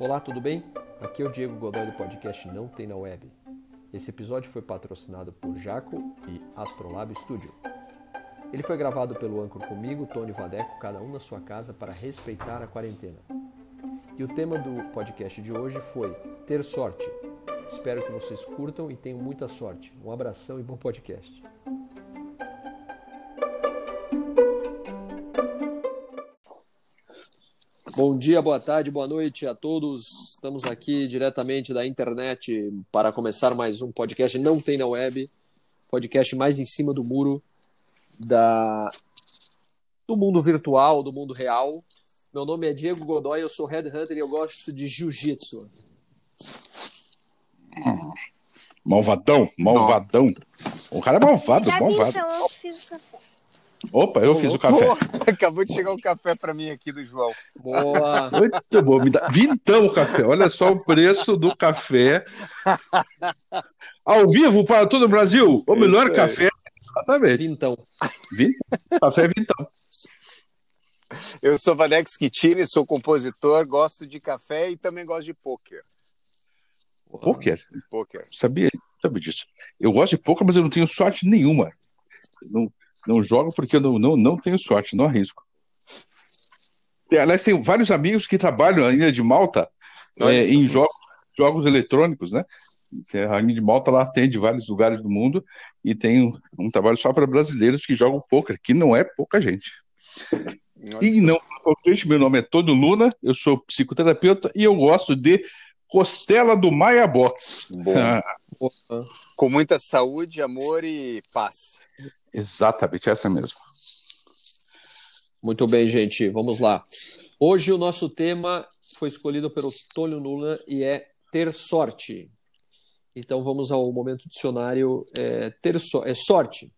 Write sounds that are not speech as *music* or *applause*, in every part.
Olá, tudo bem? Aqui é o Diego Godoy do podcast Não Tem na Web. Esse episódio foi patrocinado por Jaco e Astrolab Studio. Ele foi gravado pelo Anchor comigo, Tony Vadeco, cada um na sua casa para respeitar a quarentena. E o tema do podcast de hoje foi Ter Sorte. Espero que vocês curtam e tenham muita sorte. Um abração e bom podcast. Bom dia, boa tarde, boa noite a todos. Estamos aqui diretamente da internet para começar mais um podcast Não Tem na Web, podcast mais em cima do muro da do mundo virtual, do mundo real. Meu nome é Diego Godoy, eu sou headhunter e eu gosto de jiu-jitsu. Hum, malvadão, malvadão. O cara é malvado, malvado. então, eu fiz café. Opa, eu fiz o café. *laughs* Acabou de chegar um café para mim aqui do João. Boa. *laughs* Muito bom. Me dá... Vintão o café. Olha só o preço do café. Ao vivo para todo o Brasil. O melhor aí. café. Exatamente. Então, Vintão. Café Vintão. Eu sou Vadex Kitini, sou compositor, gosto de café e também gosto de pôquer. Pôquer. Pôquer. Sabia, sabia disso. Eu gosto de pôquer, mas eu não tenho sorte nenhuma. Não, não jogo porque eu não, não, não tenho sorte, não arrisco. Aliás, tenho vários amigos que trabalham na Ilha de Malta é, em jogos, jogos eletrônicos, né? A Ilha de Malta lá atende vários lugares do mundo e tem um, um trabalho só para brasileiros que jogam pôquer, que não é pouca gente. E não, gente, meu nome é Tony Luna, eu sou psicoterapeuta e eu gosto de costela do Maia Box. *laughs* Com muita saúde, amor e paz. Exatamente, essa mesmo. Muito bem, gente, vamos lá. Hoje o nosso tema foi escolhido pelo Tônio Lula e é ter sorte. Então vamos ao momento dicionário. É, ter so é sorte.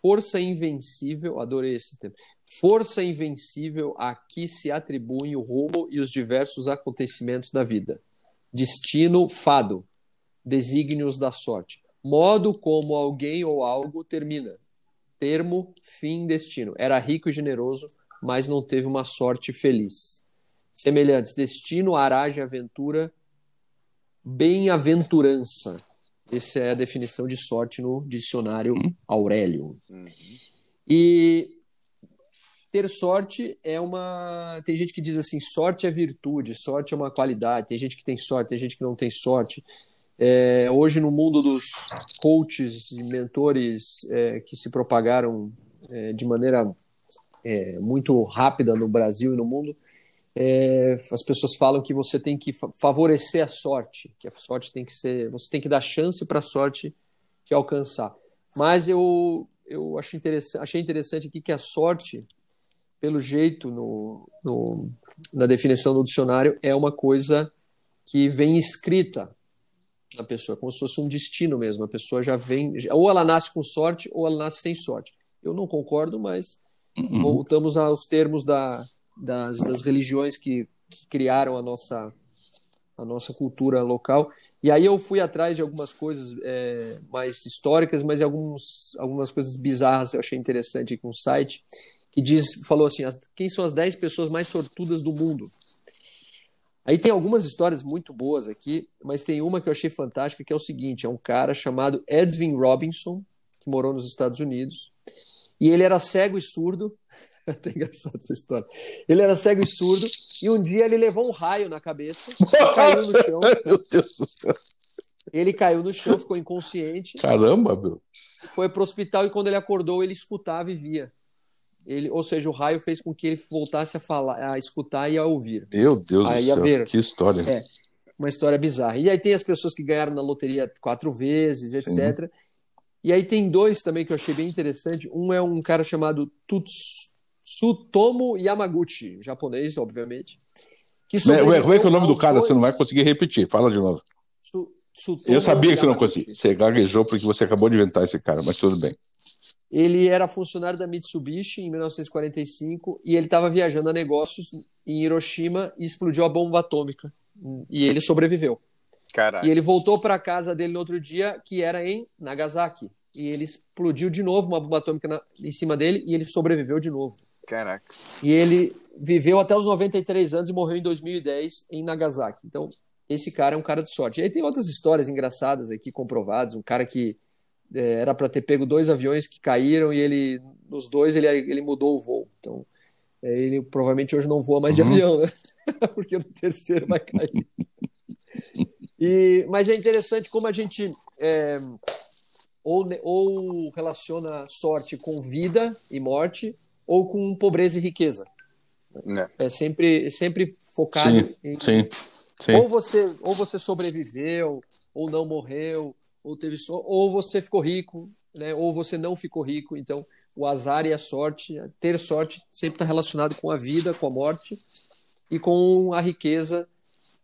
Força invencível, adorei esse termo. Força invencível a que se atribuem o rumo e os diversos acontecimentos da vida. Destino, fado, desígnios da sorte. Modo como alguém ou algo termina. Termo, fim, destino. Era rico e generoso, mas não teve uma sorte feliz. Semelhantes, destino, aragem, aventura, bem-aventurança. Essa é a definição de sorte no dicionário Aurélio. E ter sorte é uma. Tem gente que diz assim: sorte é virtude, sorte é uma qualidade. Tem gente que tem sorte, tem gente que não tem sorte. É, hoje, no mundo dos coaches e mentores é, que se propagaram é, de maneira é, muito rápida no Brasil e no mundo, é, as pessoas falam que você tem que fa- favorecer a sorte, que a sorte tem que ser, você tem que dar chance para a sorte te alcançar. Mas eu eu acho interessante, achei interessante aqui que a sorte, pelo jeito no, no- na definição do dicionário, é uma coisa que vem escrita na pessoa, como se fosse um destino mesmo. A pessoa já vem, ou ela nasce com sorte, ou ela nasce sem sorte. Eu não concordo, mas Uhum. voltamos aos termos da, das, das religiões que, que criaram a nossa, a nossa cultura local. E aí eu fui atrás de algumas coisas é, mais históricas, mas alguns, algumas coisas bizarras eu achei interessante aqui um site que diz, falou assim, as- quem são as 10 pessoas mais sortudas do mundo? Aí tem algumas histórias muito boas aqui, mas tem uma que eu achei fantástica, que é o seguinte, é um cara chamado Edwin Robinson, que morou nos Estados Unidos, e ele era cego e surdo. *laughs* Até engraçado essa história. Ele era cego e surdo, e um dia ele levou um raio na cabeça, *laughs* e caiu no chão. Meu Deus do céu. Ele caiu no chão, ficou inconsciente, Caramba, meu. foi para o hospital e quando ele acordou, ele escutava e via. Ele, ou seja, o raio fez com que ele voltasse a falar, a escutar e a ouvir. Meu Deus Aí, do céu. ver. Que história. É. Uma história bizarra. E aí tem as pessoas que ganharam na loteria quatro vezes, etc. E aí tem dois também que eu achei bem interessante. Um é um cara chamado Tsutomo Yamaguchi, japonês, obviamente. Que Ué, ué, como é que é o nome do cara? dois- Você não vai conseguir repetir. Fala de novo. Tsutomu Eu sabia que você não conseguia. Você gaguejou porque você acabou de inventar esse cara, mas tudo bem. Ele era funcionário da Mitsubishi em 1945 e ele estava viajando a negócios em Hiroshima e explodiu a bomba atômica. E ele sobreviveu. Caralho. E ele voltou para a casa dele no outro dia, que era em Nagasaki. E ele explodiu de novo uma bomba atômica na- em cima dele e ele sobreviveu de novo. Caraca. E ele viveu até os 93 anos e morreu em 2010 em Nagasaki. Então, esse cara é um cara de sorte. E aí tem outras histórias engraçadas aqui comprovadas. Um cara que é, era para ter pego dois aviões que caíram e ele, nos dois, ele, ele mudou o voo. Então, é, ele provavelmente hoje não voa mais de uhum. avião, né? *laughs* Porque no terceiro vai cair. E, mas é interessante como a gente é, ou, ou relaciona sorte com vida e morte, ou com pobreza e riqueza. É, é sempre, sempre focado sim, em. Sim, sim. Ou, você, ou você sobreviveu, ou não morreu, ou teve so... ou você ficou rico, né? ou você não ficou rico. Então, o azar e a sorte, ter sorte sempre está relacionado com a vida, com a morte e com a riqueza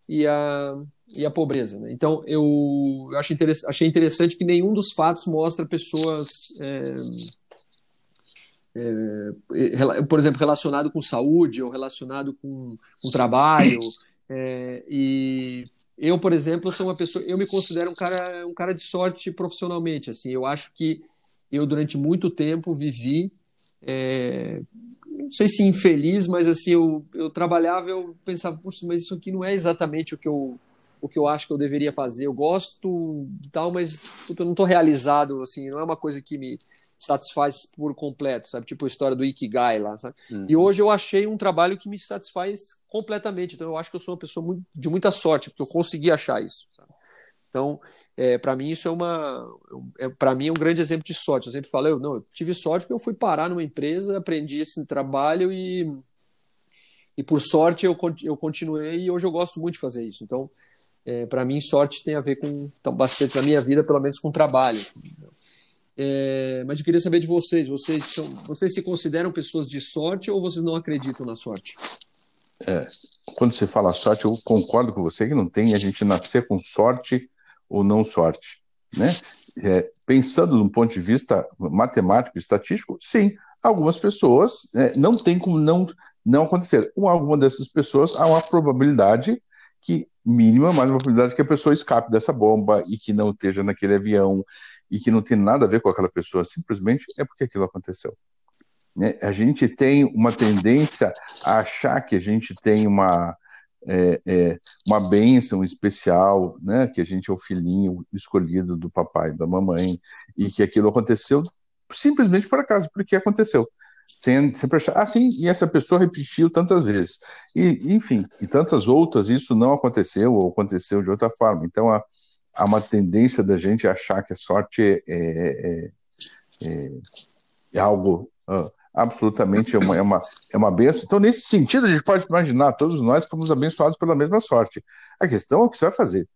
e a, e a pobreza. Né? Então, eu acho interess achei interessante que nenhum dos fatos mostra pessoas. É, é, por exemplo, relacionado com saúde ou relacionado com, com trabalho. É, e eu, por exemplo, sou uma pessoa, eu me considero um cara, um cara de sorte profissionalmente. Assim, eu acho que eu durante muito tempo vivi, é, não sei se infeliz, mas assim eu, eu trabalhava, eu pensava, puxa, mas isso aqui não é exatamente o que eu o que eu acho que eu deveria fazer. Eu gosto tal, mas puta, eu não estou realizado, assim, não é uma coisa que me satisfaz por completo, sabe? Tipo a história do Ikigai lá, sabe? Uhum. E hoje eu achei um trabalho que me satisfaz completamente. Então eu acho que eu sou uma pessoa muito, de muita sorte, porque eu consegui achar isso. Sabe? Então, é, para mim isso é uma, é, para mim é um grande exemplo de sorte. Eu sempre falo, eu não, eu tive sorte porque eu fui parar numa empresa, aprendi esse trabalho e e por sorte eu, eu continuei e hoje eu gosto muito de fazer isso. Então, é, para mim sorte tem a ver com então, bastante na minha vida, pelo menos com trabalho. É, mas eu queria saber de vocês. Vocês, são, vocês se consideram pessoas de sorte ou vocês não acreditam na sorte? É, quando você fala sorte, eu concordo com você que não tem a gente nascer com sorte ou não sorte. Né? É, pensando de um ponto de vista matemático, estatístico, sim, algumas pessoas é, não tem como não, não acontecer. Com alguma dessas pessoas, há uma probabilidade que mínima, mas uma probabilidade que a pessoa escape dessa bomba e que não esteja naquele avião e que não tem nada a ver com aquela pessoa, simplesmente é porque aquilo aconteceu. Né? A gente tem uma tendência a achar que a gente tem uma, é, é, uma bênção especial, né? que a gente é o filhinho escolhido do papai da mamãe, e que aquilo aconteceu simplesmente por acaso, porque aconteceu. Sem, sempre achar, ah, sim, e essa pessoa repetiu tantas vezes. E, enfim, e tantas outras, isso não aconteceu, ou aconteceu de outra forma. Então, a, há uma tendência da gente achar que a sorte é, é, é, é algo uh, absolutamente é uma, é, uma, é uma benção. Então, nesse sentido, a gente pode imaginar, todos nós fomos abençoados pela mesma sorte. A questão é o que você vai fazer.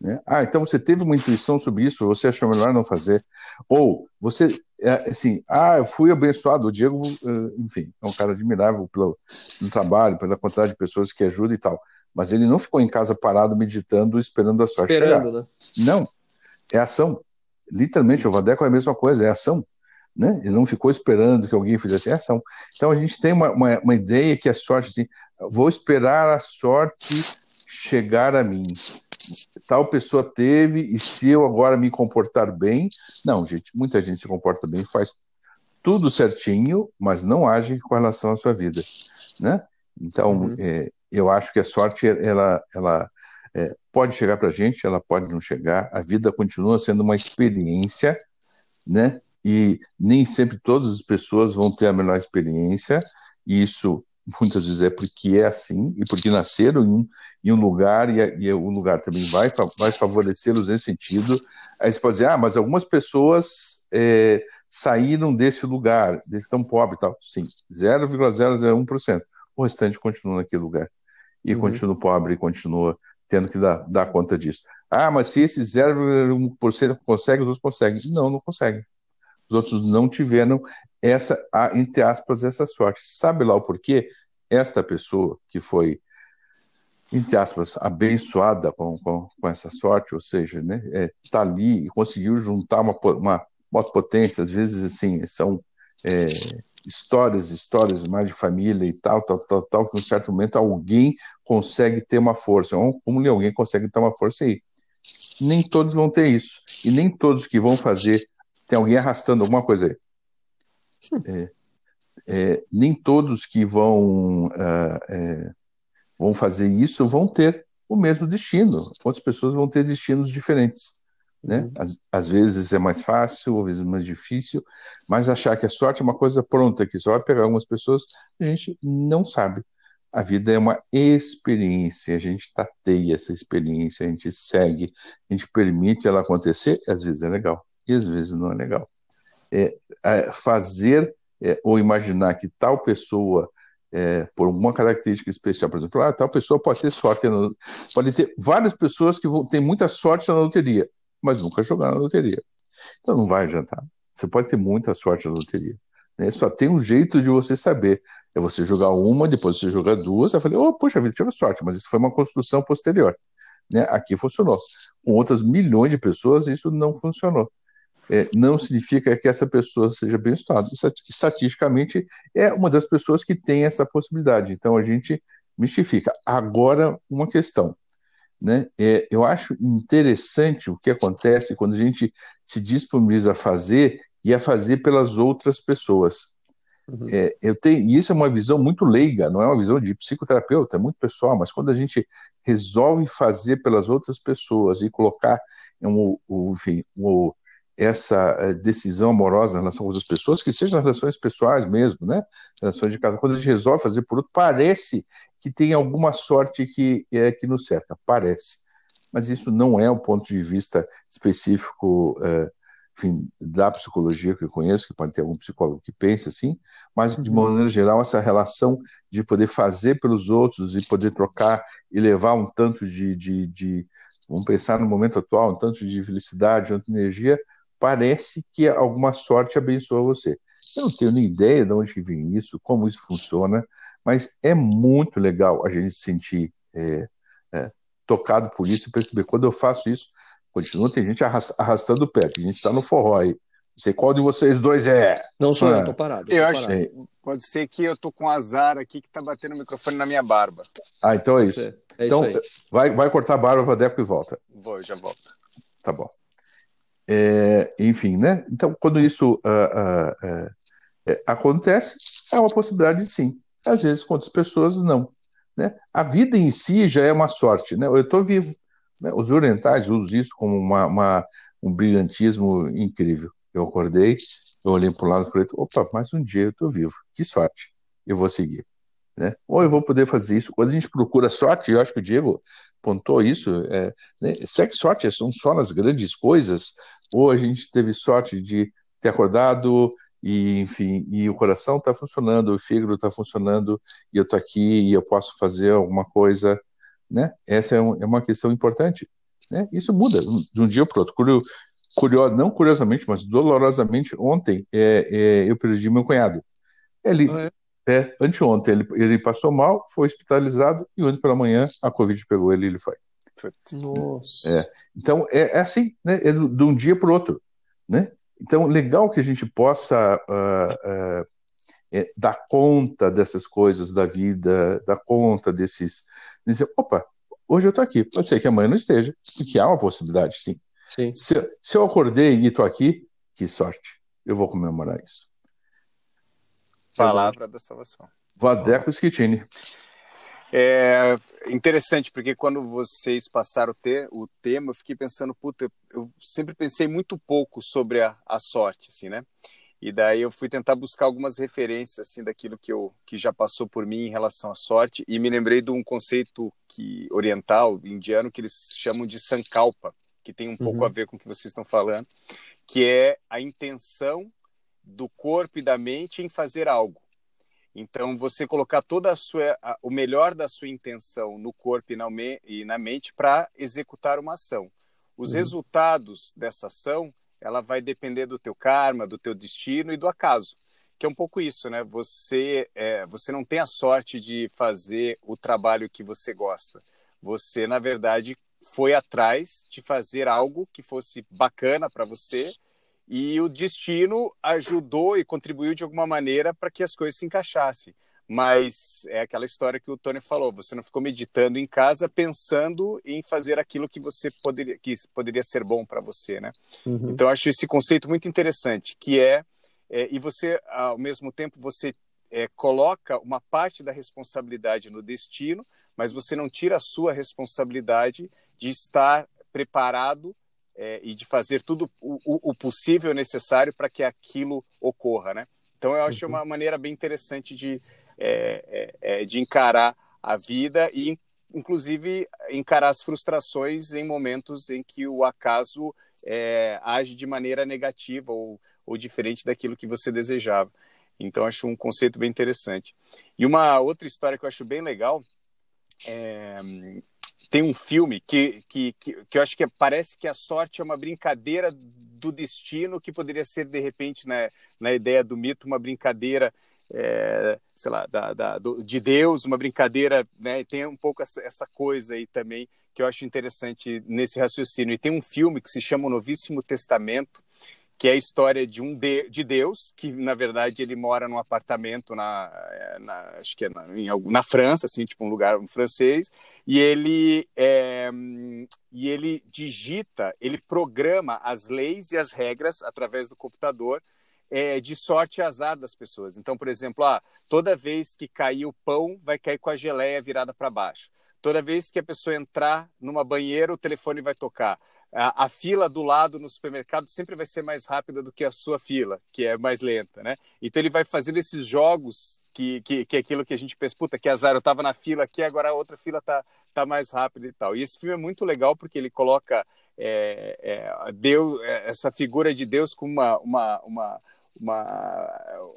Né? Ah, então você teve uma intuição sobre isso, você achou melhor não fazer. Ou você, é, assim, ah, eu fui abençoado. O Diego, enfim, é um cara admirável pelo, pelo trabalho, pela quantidade de pessoas que ajuda e tal. Mas ele não ficou em casa parado, meditando, esperando a sorte esperando, chegar. Né? Não, é ação. Literalmente, o Vadeco é a mesma coisa, é ação. Né? Ele não ficou esperando que alguém fizesse é ação. Então a gente tem uma, uma, uma ideia que a sorte, assim, vou esperar a sorte chegar a mim. Tal pessoa teve, e se eu agora me comportar bem. Não, gente, muita gente se comporta bem, faz tudo certinho, mas não age com relação à sua vida. Né? Então, uhum. é, eu acho que a sorte ela, ela é, pode chegar para a gente, ela pode não chegar. A vida continua sendo uma experiência, né? E nem sempre todas as pessoas vão ter a melhor experiência. E isso muitas vezes é porque é assim e porque nasceram em um, em um lugar e, e, o lugar também vai, vai favorecê-los nesse sentido. Aí você pode dizer, ah, mas algumas pessoas é, saíram desse lugar, desse tão pobre e tal. Sim, 0,001%. O restante continua naquele lugar e uhum. continua pobre e continua tendo que dar, dar conta disso. Ah, mas se esse 0,1% consegue, os outros conseguem. Não, não conseguem. Os outros não tiveram essa, entre aspas, essa sorte. Sabe lá o porquê? Esta pessoa que foi, entre aspas, abençoada com, com, com essa sorte, ou seja, né, é, tá ali e conseguiu juntar uma, uma, uma potência, às vezes, assim, são é, histórias, histórias mais de família e tal, tal, tal, tal, que em um certo momento alguém consegue ter uma força. Como alguém consegue ter uma força aí? Nem todos vão ter isso. E nem todos que vão fazer, tem alguém arrastando alguma coisa aí. É. é, nem todos que vão, uh, é, vão fazer isso vão ter o mesmo destino. Outras pessoas vão ter destinos diferentes. Né? Uhum. Às, às, vezes é mais fácil, às vezes é mais difícil, mas achar que a sorte é uma coisa pronta, que só vai pegar algumas pessoas, a gente não sabe. A vida é uma experiência, a gente tateia essa experiência, a gente segue, a gente permite ela acontecer, às vezes é legal, e às vezes não é legal. É, é fazer é, ou imaginar que tal pessoa, é, por uma característica especial, por exemplo, ah, tal pessoa pode ter sorte, pode ter várias pessoas que vão ter muita sorte na loteria, mas nunca jogaram na loteria. Então não vai adiantar. Você pode ter muita sorte na loteria. Né? Só tem um jeito de você saber. É você jogar uma, depois você jogar duas. Eu falei, oh, puxa vida, tive sorte, mas isso foi uma construção posterior. Né? Aqui funcionou. Com outras milhões de pessoas, isso não funcionou é, não significa que essa pessoa seja bem estudada. Estatisticamente, é uma das pessoas que tem essa possibilidade. Então, a gente mistifica. Agora, uma questão. Né? É, eu acho interessante o que acontece quando a gente se disponibiliza a fazer e a fazer pelas outras pessoas. Uhum. É, eu tenho, e isso é uma visão muito leiga, não é uma visão de psicoterapeuta, é muito pessoal, mas quando a gente resolve fazer pelas outras pessoas e colocar um, um, enfim, um, essa eh, decisão amorosa em relação com outras pessoas, que sejam relações pessoais mesmo, né? Relações de casa. Quando a gente resolve fazer por outro, parece que tem alguma sorte que é que nos cerca, parece. Mas isso não é um ponto de vista específico, é, enfim, da psicologia que eu conheço, que pode ter algum psicólogo que pense assim, mas de uhum. maneira geral essa relação de poder fazer pelos outros e poder trocar e levar um tanto de, de, de vamos pensar no momento atual, um tanto de felicidade, um tanto de energia, parece que alguma sorte abençoa você. Eu não tenho nem ideia de onde vem isso, como isso funciona, mas é muito legal a gente se sentir é, é, tocado por isso e perceber. Quando eu faço isso, continua, tem gente arrastando o pé, tem gente está no forró aí. Não sei qual de vocês dois é. Não sou ah, eu, tô parado. Eu, tô acho parado. pode ser que eu tô com azar aqui que tá batendo o microfone na minha barba. Ah, então é isso. É então, isso vai, vai cortar a barba, Vadeco e volta. Vou, já volto. Tá bom. É, enfim, né? Então, quando isso uh, uh, uh, acontece, é uma possibilidade sim. Às vezes, com outras pessoas, não. Né? A vida em si já é uma sorte. Né? Eu estou vivo. Né? Os orientais usam isso como uma, uma, um brilhantismo incrível. Eu acordei, eu olhei para o lado e falei: opa, mais um dia eu estou vivo. Que sorte. Eu vou seguir. Né? Ou eu vou poder fazer isso. Quando a gente procura sorte, eu acho que o Diego pontou isso, é, né, será que sorte são só nas grandes coisas? Ou a gente teve sorte de ter acordado e, enfim, e o coração está funcionando, o fígado está funcionando, e eu estou aqui e eu posso fazer alguma coisa, né? Essa é, um, é uma questão importante, né? Isso muda de um dia para o outro. Curio, curio, não curiosamente, mas dolorosamente, ontem é, é, eu perdi meu cunhado. Ele, ah, é? É, anteontem ele, ele passou mal, foi hospitalizado e ontem pela manhã a Covid pegou ele e ele foi. Nossa. É, então é, é, assim, né? É de um dia para o outro, né? Então legal que a gente possa uh, uh, é, dar conta dessas coisas da vida, dar conta desses, dizer, opa, hoje eu estou aqui, pode ser que amanhã não esteja, porque há uma possibilidade, sim. sim. Se, se eu acordei e estou aqui, que sorte, eu vou comemorar isso. Palavra da salvação. Vadeco Schittini. É interessante, porque quando vocês passaram o, te, o tema, eu fiquei pensando, puta, eu sempre pensei muito pouco sobre a, a sorte, assim, né? E daí eu fui tentar buscar algumas referências, assim, daquilo que, eu, que já passou por mim em relação à sorte, e me lembrei de um conceito que oriental, indiano, que eles chamam de sankalpa, que tem um pouco uhum. a ver com o que vocês estão falando, que é a intenção do corpo e da mente em fazer algo. Então, você colocar toda a sua, a, o melhor da sua intenção no corpo e na, me, e na mente para executar uma ação. Os uhum. resultados dessa ação, ela vai depender do teu karma, do teu destino e do acaso. Que é um pouco isso, né? Você, é, você não tem a sorte de fazer o trabalho que você gosta. Você, na verdade, foi atrás de fazer algo que fosse bacana para você e o destino ajudou e contribuiu de alguma maneira para que as coisas se encaixassem. Mas é aquela história que o Tony falou: você não ficou meditando em casa pensando em fazer aquilo que você poderia, que poderia ser bom para você, né? Uhum. Então acho esse conceito muito interessante, que é, é, e você ao mesmo tempo você é, coloca uma parte da responsabilidade no destino, mas você não tira a sua responsabilidade de estar preparado é, e de fazer tudo o, o possível necessário para que aquilo ocorra, né? Então eu acho uhum. uma maneira bem interessante de, é, é, é, de encarar a vida e inclusive encarar as frustrações em momentos em que o acaso é, age de maneira negativa ou, ou diferente daquilo que você desejava. Então acho um conceito bem interessante. E uma outra história que eu acho bem legal é, tem um filme que, que, que, que, eu acho que parece que a sorte é uma brincadeira do destino que poderia ser, de repente, na, na ideia do mito, uma brincadeira, é, sei lá, da, da, do, de Deus, uma brincadeira, né? Tem um pouco essa, essa coisa aí também que eu acho interessante nesse raciocínio. E tem um filme que se chama O Novíssimo Testamento, que é a história de um de, de Deus que na verdade ele mora num apartamento na, na acho que é na, em, na França assim tipo um lugar um francês e ele é, e ele digita ele programa as leis e as regras através do computador é, de sorte e azar das pessoas. Então por exemplo ah, toda vez que cair o pão vai cair com a geleia virada para baixo. Toda vez que a pessoa entrar numa banheira o telefone vai tocar a, fila do lado no supermercado sempre vai ser mais rápida do que a sua fila, que é mais lenta, né? Então ele vai fazendo esses jogos que, que, que é aquilo que a gente pensa, puta, que azar, eu estava na fila aqui, agora a outra fila tá, tá mais rápida e tal. E esse filme é muito legal porque ele coloca é, é, Deus, é, essa figura de Deus com uma, uma, uma, uma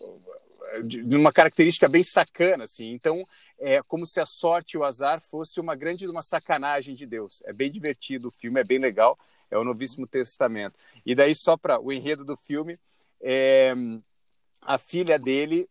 de uma característica bem sacana, assim. Então, é como se a sorte e o azar fosse uma grande uma sacanagem de Deus. É bem divertido o filme, é bem legal. É o Novíssimo Testamento. E daí só para o enredo do filme, é, a filha dele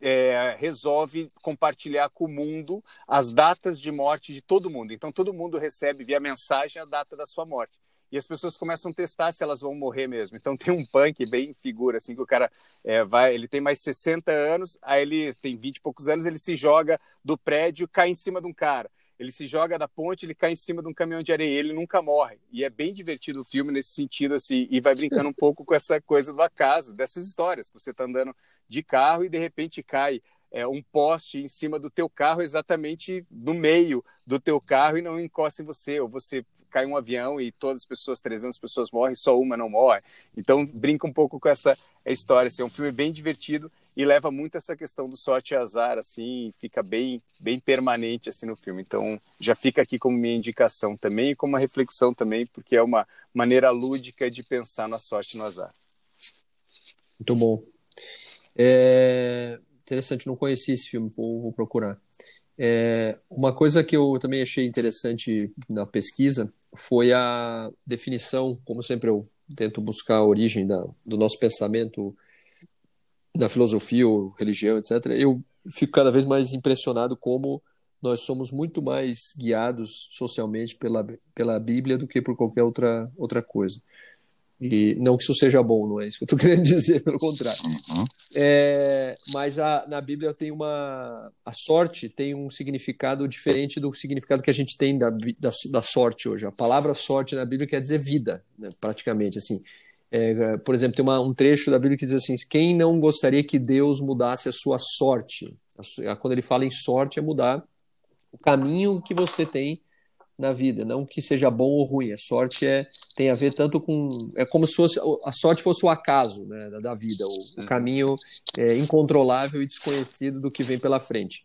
é, resolve compartilhar com o mundo as datas de morte de todo mundo. Então todo mundo recebe via mensagem a data da sua morte e as pessoas começam a testar se elas vão morrer mesmo. Então *laughs* tem um punk bem figura, assim, que o cara é, vai, ele tem mais 60 anos, aí ele tem 20 e poucos anos, ele se joga do prédio, cai em cima de um cara. Ele se joga da ponte, ele cai em cima de um caminhão de areia, ele nunca morre. E é bem divertido o filme nesse sentido, assim, e vai brincando um pouco com essa coisa do acaso, dessas histórias, que você está andando de carro e de repente cai é, um poste em cima do teu carro, exatamente no meio do teu carro e não encosta em você, ou você cai um avião e todas as pessoas, 300 pessoas morrem, só uma não morre. Então brinca um pouco com essa história, assim, é um filme bem divertido e leva muito essa questão do sorte e azar, assim, fica bem, bem permanente assim no filme. Então já fica aqui como minha indicação também e como uma reflexão também, porque é uma maneira lúdica de pensar na sorte e no azar. Muito bom. É, interessante, não conheci esse filme, vou, vou procurar. É, uma coisa que eu também achei interessante na pesquisa foi a definição, como sempre eu tento buscar a origem da, do nosso pensamento, da filosofia ou religião, etc. Eu fico cada vez mais impressionado como nós somos muito mais guiados socialmente pela, pela Bíblia do que por qualquer outra, outra coisa. E não que isso seja bom, não é isso que eu estou *laughs* querendo dizer, pelo contrário. Uhum. É, mas a, na Bíblia tem uma. A sorte tem um significado diferente do significado que a gente tem da, da, da sorte hoje. A palavra sorte na Bíblia quer dizer vida, né, praticamente. assim. É, por exemplo, tem uma, um trecho da Bíblia que diz assim: quem não gostaria que Deus mudasse a sua sorte? Quando ele fala em sorte, é mudar o caminho que você tem na vida, não que seja bom ou ruim. A sorte é tem a ver tanto com é como se fosse a sorte fosse o acaso né, da, da vida, o, o caminho é, incontrolável e desconhecido do que vem pela frente.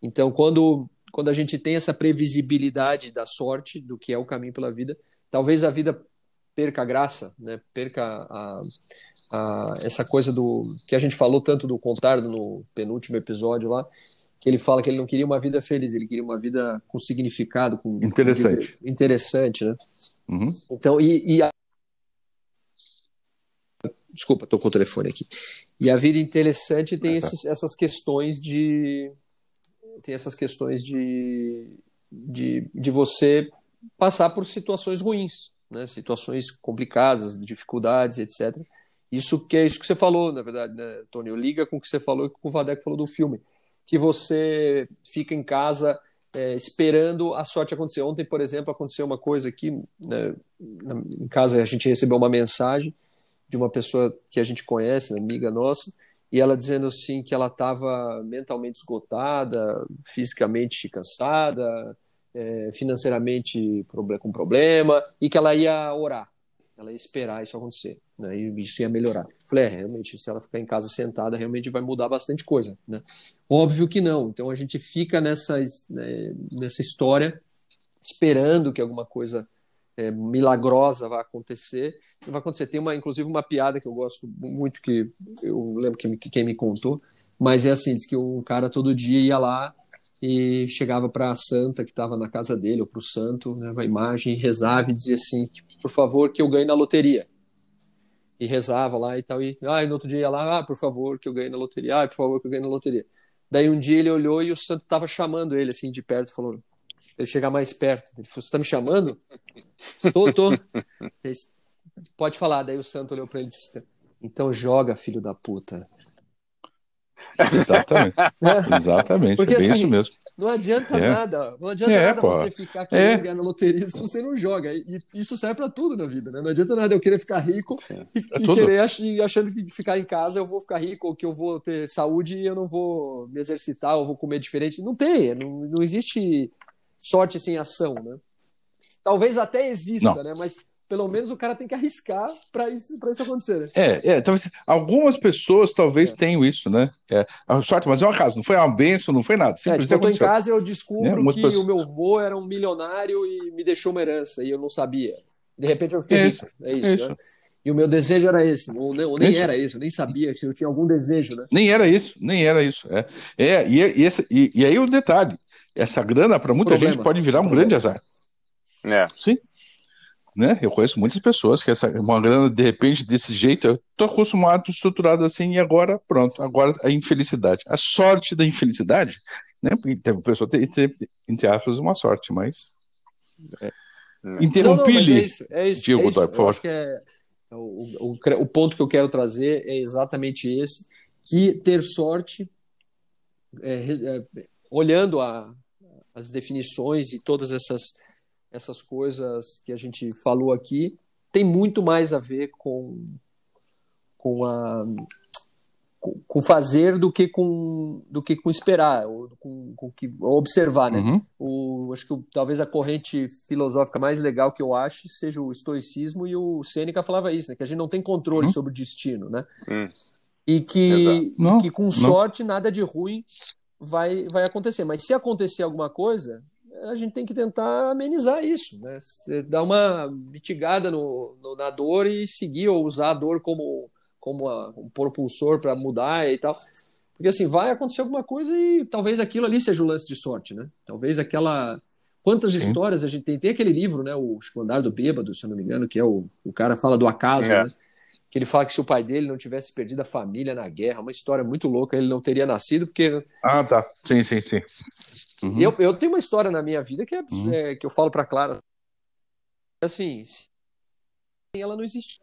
Então, quando quando a gente tem essa previsibilidade da sorte do que é o caminho pela vida, talvez a vida perca a graça, né? Perca a, a, essa coisa do que a gente falou tanto do contar no penúltimo episódio lá, que ele fala que ele não queria uma vida feliz, ele queria uma vida com significado, com interessante, com interessante, né? Uhum. Então e, e a... desculpa, estou com o telefone aqui. E a vida interessante tem esses, essas questões de tem essas questões de, de, de você passar por situações ruins, né? Situações complicadas, dificuldades, etc. Isso que é isso que você falou, na verdade, né, Tony? Liga com o que você falou e com o Vadec falou do filme que você fica em casa é, esperando a sorte acontecer. Ontem, por exemplo, aconteceu uma coisa aqui, né, em casa a gente recebeu uma mensagem de uma pessoa que a gente conhece, amiga nossa, e ela dizendo assim que ela estava mentalmente esgotada, fisicamente cansada, é, financeiramente com problema, e que ela ia orar, ela ia esperar isso acontecer, né? E isso ia melhorar. Falei, é, realmente, se ela ficar em casa sentada, realmente vai mudar bastante coisa, né? Óbvio que não. Então a gente fica nessa, né, nessa história esperando que alguma coisa é, milagrosa vá acontecer. Vai acontecer. Tem uma, inclusive uma piada que eu gosto muito que eu lembro que, que quem me contou, mas é assim, diz que um cara todo dia ia lá e chegava para a santa que estava na casa dele ou para o santo, né, a imagem, e rezava e dizia assim, por favor, que eu ganhe na loteria. E rezava lá e tal, e ah, e no outro dia ia lá, ah, por favor, que eu ganhe na loteria, ah, por favor, que eu ganhe na loteria. Daí um dia ele olhou e o santo estava chamando ele assim de perto, falou, ele chegar mais perto. Ele falou: Você está me chamando? *laughs* Estou, estou. Pode falar. Daí o santo olhou para ele e disse: Então joga, filho da puta. *laughs* Exatamente. É. Exatamente. Porque, é bem assim, isso mesmo. Não adianta é. nada. Não adianta é, nada pô. você ficar querendo é. ganhar na loteria se você não joga. E isso serve para tudo na vida, né? Não adianta nada eu querer ficar rico Sim. e, é e querer ach, achando que ficar em casa eu vou ficar rico, ou que eu vou ter saúde e eu não vou me exercitar, ou vou comer diferente. Não tem. Não, não existe sorte sem ação, né? Talvez até exista, não. né? Mas pelo menos o cara tem que arriscar para isso, isso acontecer. Né? É, é, talvez algumas pessoas talvez é. tenham isso, né? É, a sorte, mas é um acaso, não foi uma benção, não foi nada. É, tipo, eu tô em casa e eu descubro é, que pessoas... o meu avô era um milionário e me deixou uma herança e eu não sabia. De repente eu fiquei isso, É isso, isso. Né? E o meu desejo era esse, ou, ou nem isso. era isso, eu nem sabia se eu tinha algum desejo, né? Nem era isso, nem era isso. É, é e, e, esse, e, e aí o detalhe, essa grana, para muita Problema. gente, pode virar um grande azar. É. Sim. Né? Eu conheço muitas pessoas que essa uma grana, de repente, desse jeito, eu tô acostumado, estruturado assim, e agora, pronto, agora a infelicidade. A sorte da infelicidade, né? Porque teve pessoa ter, entre, entre aspas, uma sorte, mas. É. Interrompi-lhe. É isso, é isso, Diego é isso. por favor. É, o, o, o ponto que eu quero trazer é exatamente esse: que ter sorte é, é, olhando a, as definições e todas essas, essas coisas que a gente falou aqui, tem muito mais a ver com, com a com fazer do que com do que com esperar ou com, com que observar né uhum. o acho que talvez a corrente filosófica mais legal que eu acho seja o estoicismo e o Sêneca falava isso né que a gente não tem controle uhum. sobre o destino né uhum. e que, e que com sorte não. nada de ruim vai, vai acontecer. Mas se acontecer alguma coisa, a gente tem que tentar amenizar isso, né? Dar uma mitigada no, no, na dor e seguir ou usar a dor como, como a, um propulsor para mudar e tal. Porque assim, vai acontecer alguma coisa e talvez aquilo ali seja o lance de sorte, né? Talvez aquela. Quantas Sim. histórias a gente tem? Tem aquele livro, né? O Andar do Bêbado, se eu não me engano, que é o, o cara fala do acaso, é. né? Que ele fala que se o pai dele não tivesse perdido a família na guerra, uma história muito louca, ele não teria nascido, porque. Ah, tá. Sim, sim, sim. Uhum. Eu, eu tenho uma história na minha vida que, é, uhum. é que eu falo para Clara. Assim, ela não existe.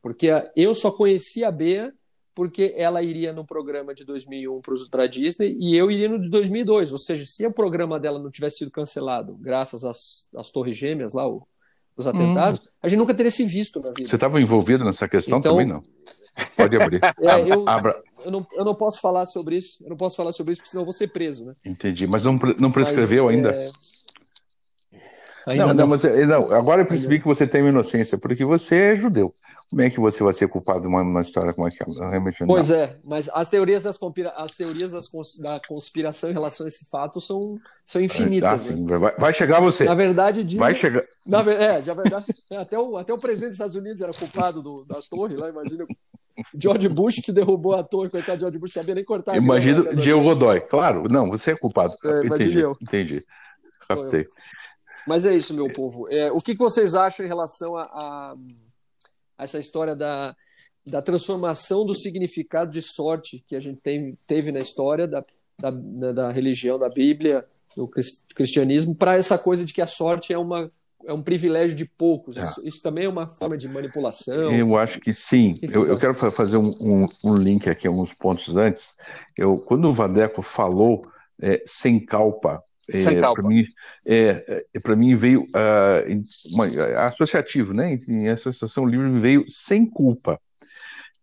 Porque eu só conheci a Bea porque ela iria no programa de 2001 para o Disney e eu iria no de 2002. Ou seja, se o programa dela não tivesse sido cancelado, graças às, às Torres Gêmeas lá, o dos atentados, hum. a gente nunca teria se visto na vida. Você estava envolvido nessa questão então, também, não? Pode abrir. *laughs* É, eu, Abra... eu, não, eu não posso falar sobre isso, eu não posso falar sobre isso, porque senão eu vou ser preso, né? Entendi, mas não, não prescreveu mas, ainda? É... Ainda não, não. mas não, agora eu percebi que você tem uma inocência, porque você é judeu. Como é que você vai ser culpado de uma, uma história como aquela? Realmente pois não. é, mas as teorias, das conspira... as teorias das cons... da conspiração em relação a esse fato são, são infinitas. Ah, sim. né? vai, vai, chegar você. Na verdade, dizem... Vai chegar. Na... É, de verdade, *laughs* até, o, até o presidente dos Estados Unidos era culpado do, da torre lá, imagina. George Bush que derrubou a torre, coitado de George Bush, sabia nem cortar. Imagina Diego Godoy, claro, não, você é culpado. É, entendi, eu. entendi. Captei. Mas é isso, meu povo. É, o que, que vocês acham em relação a, a essa história da, da transformação do significado de sorte que a gente tem, teve na história da, da, da religião, da Bíblia, do cristianismo, para essa coisa de que a sorte é uma é um privilégio de poucos. É. Isso, isso, também é uma forma de manipulação. Eu acho que sim. Que eu, eu, quero fazer um, um, um, link aqui, alguns pontos antes. Eu, quando o Vadeco falou é, sem calpa, é, para mim, é, é para mim veio uh, uma, associativo, né? Em associação livre veio sem culpa.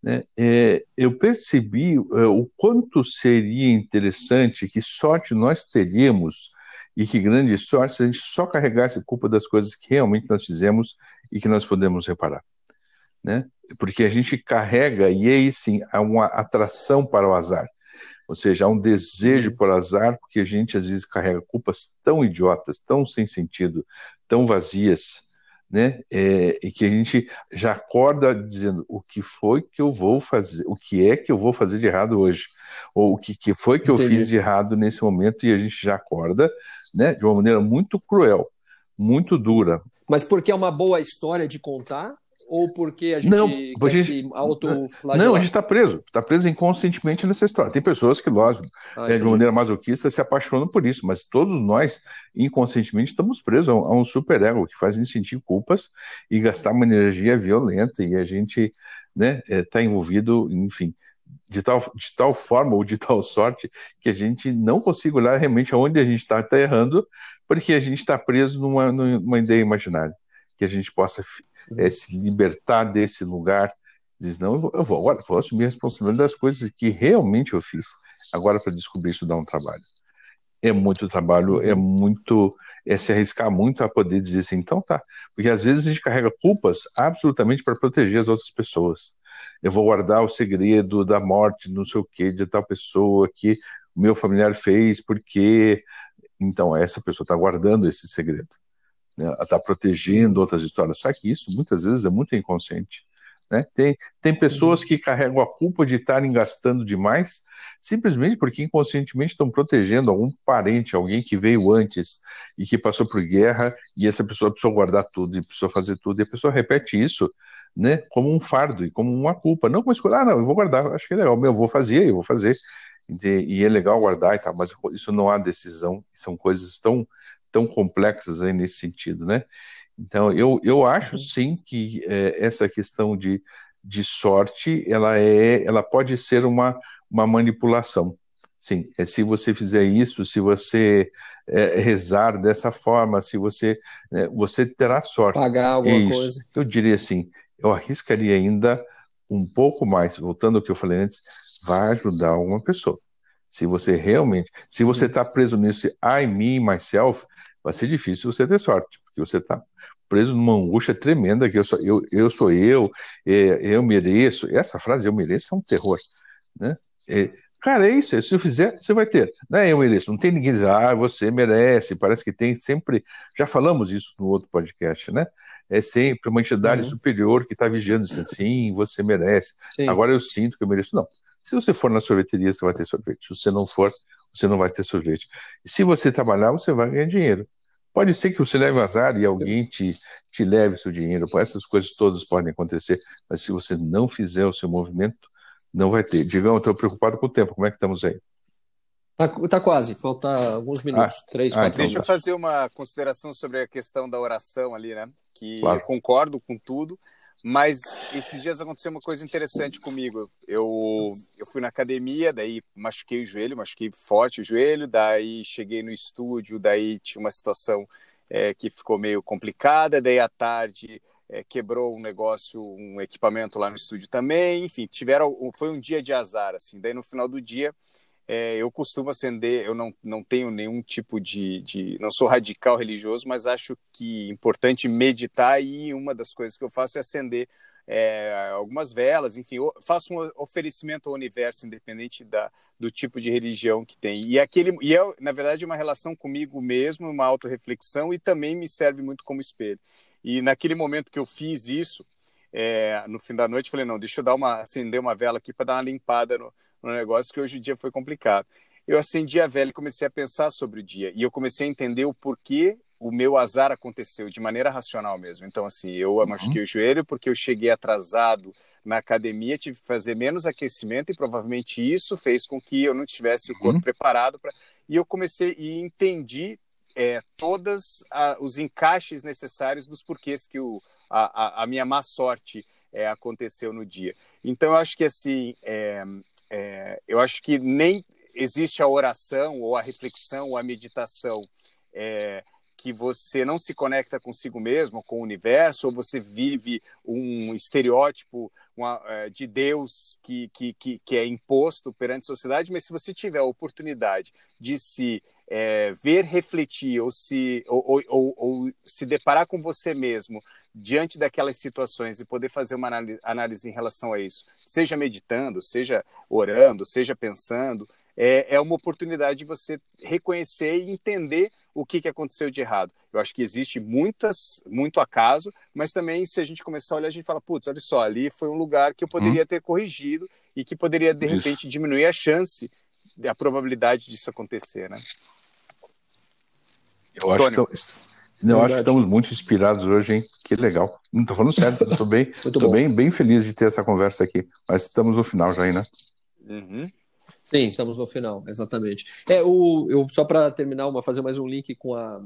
né, é, eu percebi é, o quanto seria interessante, que sorte nós teríamos e que grande sorte se a gente só carregasse culpa das coisas que realmente nós fizemos e que nós podemos reparar. Né? Porque a gente carrega, e aí sim, há uma atração para o azar. Ou seja, há um desejo por azar, porque a gente às vezes carrega culpas tão idiotas, tão sem sentido, tão vazias, né? É, e que a gente já acorda dizendo o que foi que eu vou fazer, o que é que eu vou fazer de errado hoje, ou o que, que foi que Entendi. eu fiz de errado nesse momento, e a gente já acorda, né? De uma maneira muito cruel, muito dura. Mas porque é uma boa história de contar? Ou porque a gente não, quer gente, se autoflagelar? Não, a gente está preso, está preso inconscientemente nessa história. Tem pessoas que, lógico, ah, é, de maneira masoquista, se apaixonam por isso, mas todos nós, inconscientemente, estamos presos a um, a um superego que faz a gente sentir culpas e gastar uma energia violenta, e a gente está né, é, tá envolvido, enfim, de tal, de tal forma ou de tal *laughs* sorte que a gente não consiga olhar realmente aonde a gente está tá errando, porque a gente está preso numa, numa ideia imaginária que a gente possa é, se libertar desse lugar, diz, não, eu vou, eu vou agora, vou assumir a responsabilidade das coisas que realmente eu fiz. Agora, para descobrir isso, dá um trabalho. É muito trabalho, é uhum. muito, é se arriscar muito a poder dizer assim, então tá. Porque às vezes a gente carrega culpas absolutamente para proteger as outras pessoas. Eu vou guardar o segredo da morte, não sei o que, de tal pessoa que o meu familiar fez, porque. Então, essa pessoa está guardando esse segredo né, está protegendo outras histórias. Só que isso muitas vezes é muito inconsciente. Né? Tem, tem pessoas que carregam a culpa de estarem gastando demais simplesmente porque inconscientemente estão protegendo algum parente, alguém que veio antes e que passou por guerra e essa pessoa precisou guardar tudo e precisou fazer tudo e a pessoa repete isso né, como um fardo e como uma culpa. Não como escolha, ah, não, eu vou guardar, acho que é legal, meu, eu vou fazer, eu vou fazer. E, é legal guardar e tal, mas isso não há decisão, são coisas tão tão complexas aí nesse sentido, né? Então, eu, eu acho uhum. sim que é, essa questão de, de sorte, ela é, ela pode ser uma, uma manipulação. Sim, é, se você fizer isso, se você é, rezar dessa forma, se você, é, você terá sorte. Pagar alguma é coisa. Eu diria assim, eu arriscaria ainda um pouco mais, voltando ao que eu falei antes, vai ajudar alguma pessoa. Se você realmente, se você está uhum. preso nesse I, me, myself, vai ser difícil você ter sorte, porque você está preso numa angústia tremenda que eu sou eu, eu sou eu, eu mereço. Essa frase eu mereço é um terror, né? É, cara, é isso, se eu fizer, você vai ter. Não é eu mereço, não tem ninguém dizer, ah, você merece, parece que tem sempre, já falamos isso no outro podcast, né? É sempre uma entidade uhum. superior que está vigiando, dizendo, sim, você merece, sim. agora eu sinto que eu mereço. Não, se você for na sorveteria, você vai ter sorvete, se você não for, você não vai ter sorvete. E se você trabalhar, você vai ganhar dinheiro. Pode ser que você leve azar e alguém te, te leve seu dinheiro, essas coisas todas podem acontecer, mas se você não fizer o seu movimento, não vai ter. Digão, eu estou preocupado com o tempo, como é que estamos aí? Tá, tá quase, falta alguns minutos, ah, três, ah, quatro. Então Deixa eu fazer uma consideração sobre a questão da oração ali, né? Que claro. eu concordo com tudo, mas esses dias aconteceu uma coisa interessante comigo. Eu, eu fui na academia, daí machuquei o joelho, machuquei forte o joelho, daí cheguei no estúdio, daí tinha uma situação é, que ficou meio complicada, daí à tarde é, quebrou um negócio, um equipamento lá no estúdio também, enfim, tiveram, foi um dia de azar, assim. Daí no final do dia é, eu costumo acender, eu não, não tenho nenhum tipo de, de. Não sou radical religioso, mas acho que é importante meditar e uma das coisas que eu faço é acender é, algumas velas, enfim, faço um oferecimento ao universo, independente da, do tipo de religião que tem. E, aquele, e é, na verdade, uma relação comigo mesmo, uma autorreflexão e também me serve muito como espelho. E naquele momento que eu fiz isso, é, no fim da noite, falei: não, deixa eu dar uma, acender uma vela aqui para dar uma limpada no, no negócio que hoje o dia foi complicado. Eu acendi a vela e comecei a pensar sobre o dia. E eu comecei a entender o porquê o meu azar aconteceu, de maneira racional mesmo. Então, assim, eu uhum. machuquei o joelho porque eu cheguei atrasado na academia, tive que fazer menos aquecimento e provavelmente isso fez com que eu não tivesse o corpo uhum. preparado para. E eu comecei e entendi é, todos os encaixes necessários dos porquês que o, a, a, minha má sorte é, aconteceu no dia. Então, eu acho que assim, é, é, eu acho que nem existe a oração ou a reflexão ou a meditação é, que você não se conecta consigo mesmo, com o universo, ou você vive um estereótipo uma, é, de Deus que, que, que, que, é imposto perante a sociedade, mas se você tiver a oportunidade de se é, ver refletir ou se, ou, ou, ou, se deparar com você mesmo diante daquelas situações e poder fazer uma análise em relação a isso, seja meditando, seja orando, seja pensando, é, é uma oportunidade de você reconhecer e entender o que, que aconteceu de errado. Eu acho que existe muitas, muito acaso, mas também se a gente começar a olhar, a gente fala, putz, olha só, ali foi um lugar que eu poderia hum. ter corrigido e que poderia, de repente, diminuir a chance, a probabilidade disso acontecer, né? Eu acho, que, não, eu acho que estamos muito inspirados hoje, hein? Que legal. Não estou falando sério, estou bem, *laughs* tô bem, bem feliz de ter essa conversa aqui. Mas estamos no final já aí, né? Uhum. Sim, estamos no final, exatamente. É, o, eu, só para terminar, uma, fazer mais um link com, a,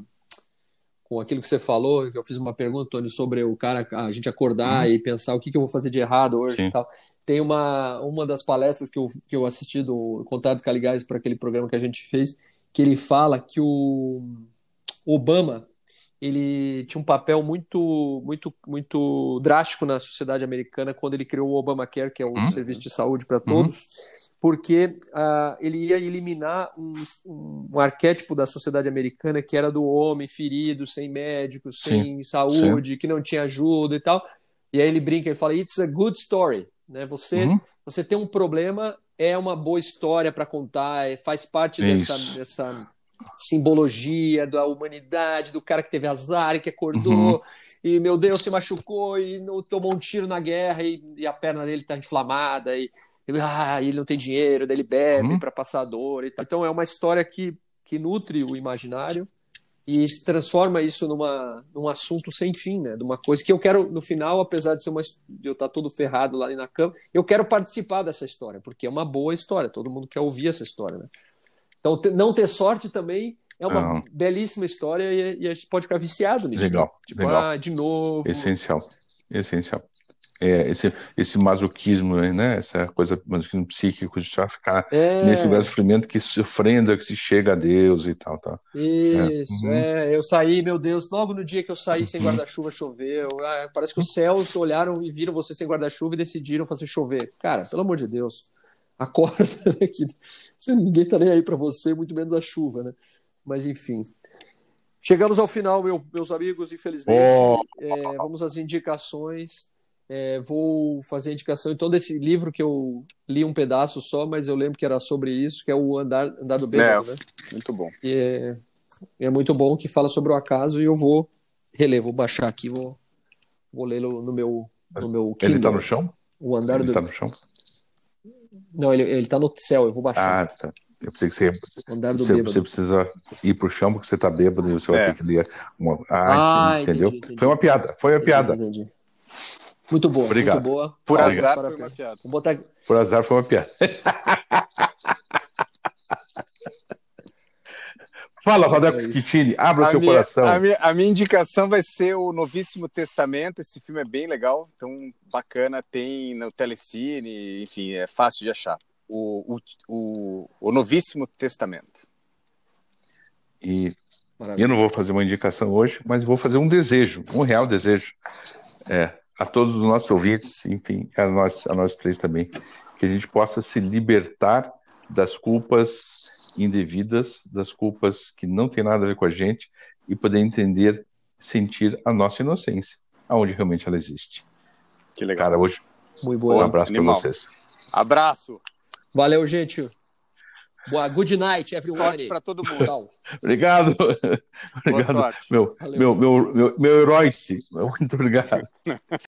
com aquilo que você falou, que eu fiz uma pergunta, Tony, sobre o cara, a gente acordar uhum. e pensar o que, que eu vou fazer de errado hoje Sim. e tal. Tem uma, uma das palestras que eu, que eu assisti do Contato Caligás para aquele programa que a gente fez, que ele fala que o Obama ele tinha um papel muito, muito, muito drástico na sociedade americana quando ele criou o Obamacare, que é o uhum. serviço de saúde para todos. Uhum porque uh, ele ia eliminar um, um, arquétipo da sociedade americana que era do homem ferido, sem médico, sem sim, saúde, sim. que não tinha ajuda e tal. E aí ele brinca, ele fala: "It's a good story", né? Você uhum. você tem um problema é uma boa história para contar, é, faz parte dessa, dessa simbologia da humanidade, do cara que teve azar e que acordou. Uhum e meu Deus se machucou e não tomou um tiro na guerra e, e a perna dele está inflamada e ah, ele não tem dinheiro, daí ele bebe uhum. para passar dor. Então é uma história que, que nutre o imaginário e se transforma isso numa, num assunto sem fim, né? De uma coisa que eu quero, no final, apesar de ser uma, de eu estar todo ferrado lá na cama, eu quero participar dessa história, porque é uma boa história, todo mundo quer ouvir essa história, né? Então, não ter sorte também é uma uhum. belíssima história e, e, a gente pode ficar viciado nisso. Legal, né? Tipo, legal. ah, de novo. Essencial, essencial é, esse, esse masoquismo, né? Essa coisa masoquismo psíquico de ficar é. nesse lugar de sofrimento que sofrendo é que se chega a Deus e tal, tal. Isso, é. Uhum. é. Eu saí, meu Deus, logo no dia que eu saí sem uhum. guarda-chuva choveu. Ah, parece que os céus olharam e viram você sem guarda-chuva e decidiram fazer chover. Cara, pelo amor de Deus, acorda, *laughs* né? Que ninguém tá nem aí para você, muito menos a chuva, né? Mas enfim. Chegamos ao final, meu, meus amigos, infelizmente. Oh. É, vamos às indicações. É, vou fazer indicação então desse livro que eu li um pedaço só, mas eu lembro que era sobre isso, que é o Andar, Andar do Bêbado, é, né? Muito bom. É, é muito bom que fala sobre o acaso e eu vou reler, vou baixar aqui, vou, vou lê-lo no meu, no meu Kindle. Ele tá no chão? O Andar ele do... tá no chão? Não, ele, ele tá no céu, eu vou baixar. Ah, tá. Eu pensei que você, Andar do você, você precisa ir pro chão porque você tá bêbado e você vai é. ter que ler. Uma... Ah, ah entendeu? Entendi, entendi. Foi uma piada, foi uma entendi, piada. Entendi. Muito boa, Obrigado. muito boa. Por Obrigado. azar foi uma piada. Vou botar... Por azar foi uma piada. *laughs* Fala, Rodex é abra a seu minha, coração. A minha, a minha, indicação vai ser o Novíssimo Testamento. Esse filme é bem legal, então bacana. Tem no Telecine, enfim, é fácil de achar. O, o, o, o Novíssimo Testamento. E Maravilha. eu não vou fazer uma indicação hoje, mas vou fazer um desejo, um real desejo. É, a todos os nossos ouvintes, enfim, a nós, a nós três também, que a gente possa se libertar das culpas indevidas, das culpas que não tem nada a ver com a gente e poder entender, sentir a nossa inocência, aonde realmente ela existe. Que legal. Cara, hoje, Muito boa, um abraço para vocês. Abraço. Valeu, gente. Boa, good night, everyone. Para todo mundo. *laughs* obrigado. obrigado. Meu, meu, meu, meu, meu herói. Muito obrigado. *laughs*